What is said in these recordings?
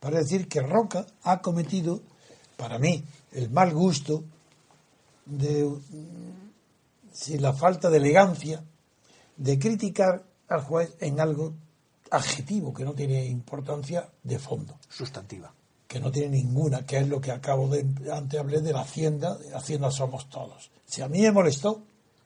para decir que Roca ha cometido, para mí, el mal gusto de si la falta de elegancia de criticar al juez en algo adjetivo que no tiene importancia de fondo. Sustantiva. Que no tiene ninguna, que es lo que acabo de. Antes hablé de la Hacienda, de Hacienda somos todos. Si a mí me molestó,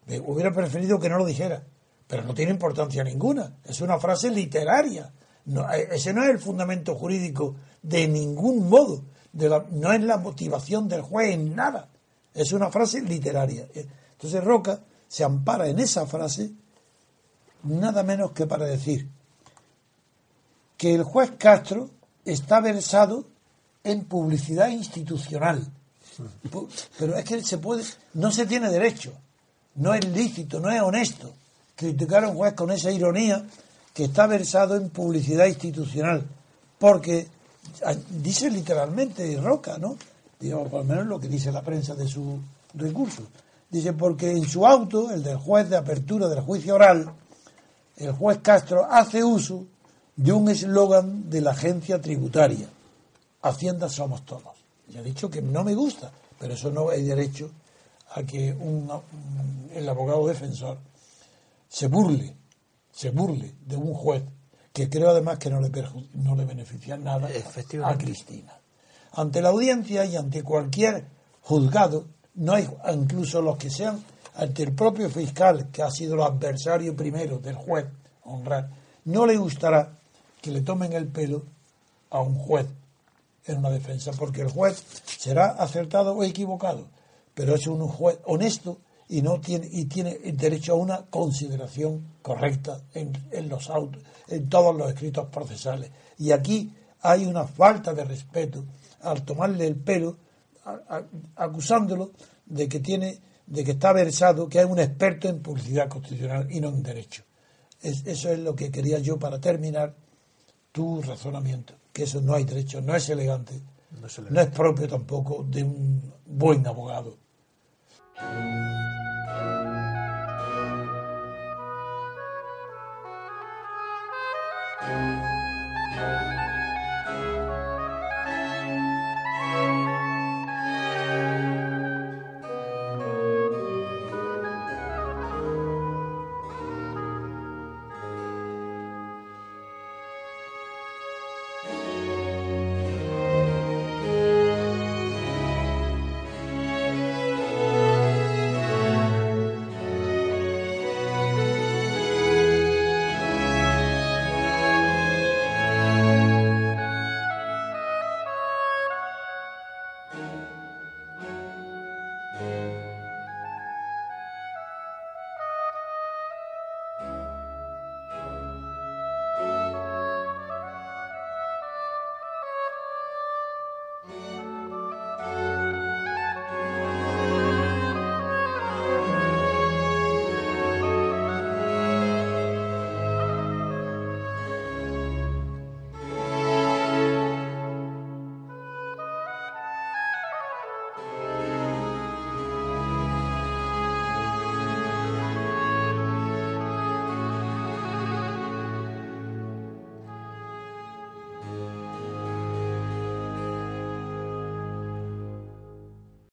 me hubiera preferido que no lo dijera, pero no tiene importancia ninguna. Es una frase literaria. No, eh, ese no es el fundamento jurídico de ningún modo. No es la motivación del juez en nada. Es una frase literaria. Entonces Roca se ampara en esa frase nada menos que para decir que el juez Castro está versado en publicidad institucional. Pero es que se puede, no se tiene derecho, no es lícito, no es honesto criticar a un juez con esa ironía que está versado en publicidad institucional, porque ah, dice literalmente Roca, ¿no? Digamos, por lo menos lo que dice la prensa de su recurso. Dice, porque en su auto, el del juez de apertura del juicio oral, el juez Castro hace uso de un eslogan de la agencia tributaria. Hacienda somos todos. Y ha dicho que no me gusta, pero eso no hay derecho a que un, el abogado defensor se burle, se burle de un juez que creo además que no le, no le beneficia nada a Cristina. Ante la audiencia y ante cualquier juzgado, no hay incluso los que sean ante el propio fiscal, que ha sido el adversario primero del juez, honrar, no le gustará que le tomen el pelo a un juez en una defensa, porque el juez será acertado o equivocado, pero es un juez honesto y no tiene y tiene derecho a una consideración correcta en, en los autos, en todos los escritos procesales. Y aquí hay una falta de respeto al tomarle el pelo, acusándolo de que tiene de que está versado, que es un experto en publicidad constitucional y no en derecho. eso es lo que quería yo para terminar tu razonamiento, que eso no hay derecho, no es elegante, no es, elegante. No es propio tampoco de un buen abogado.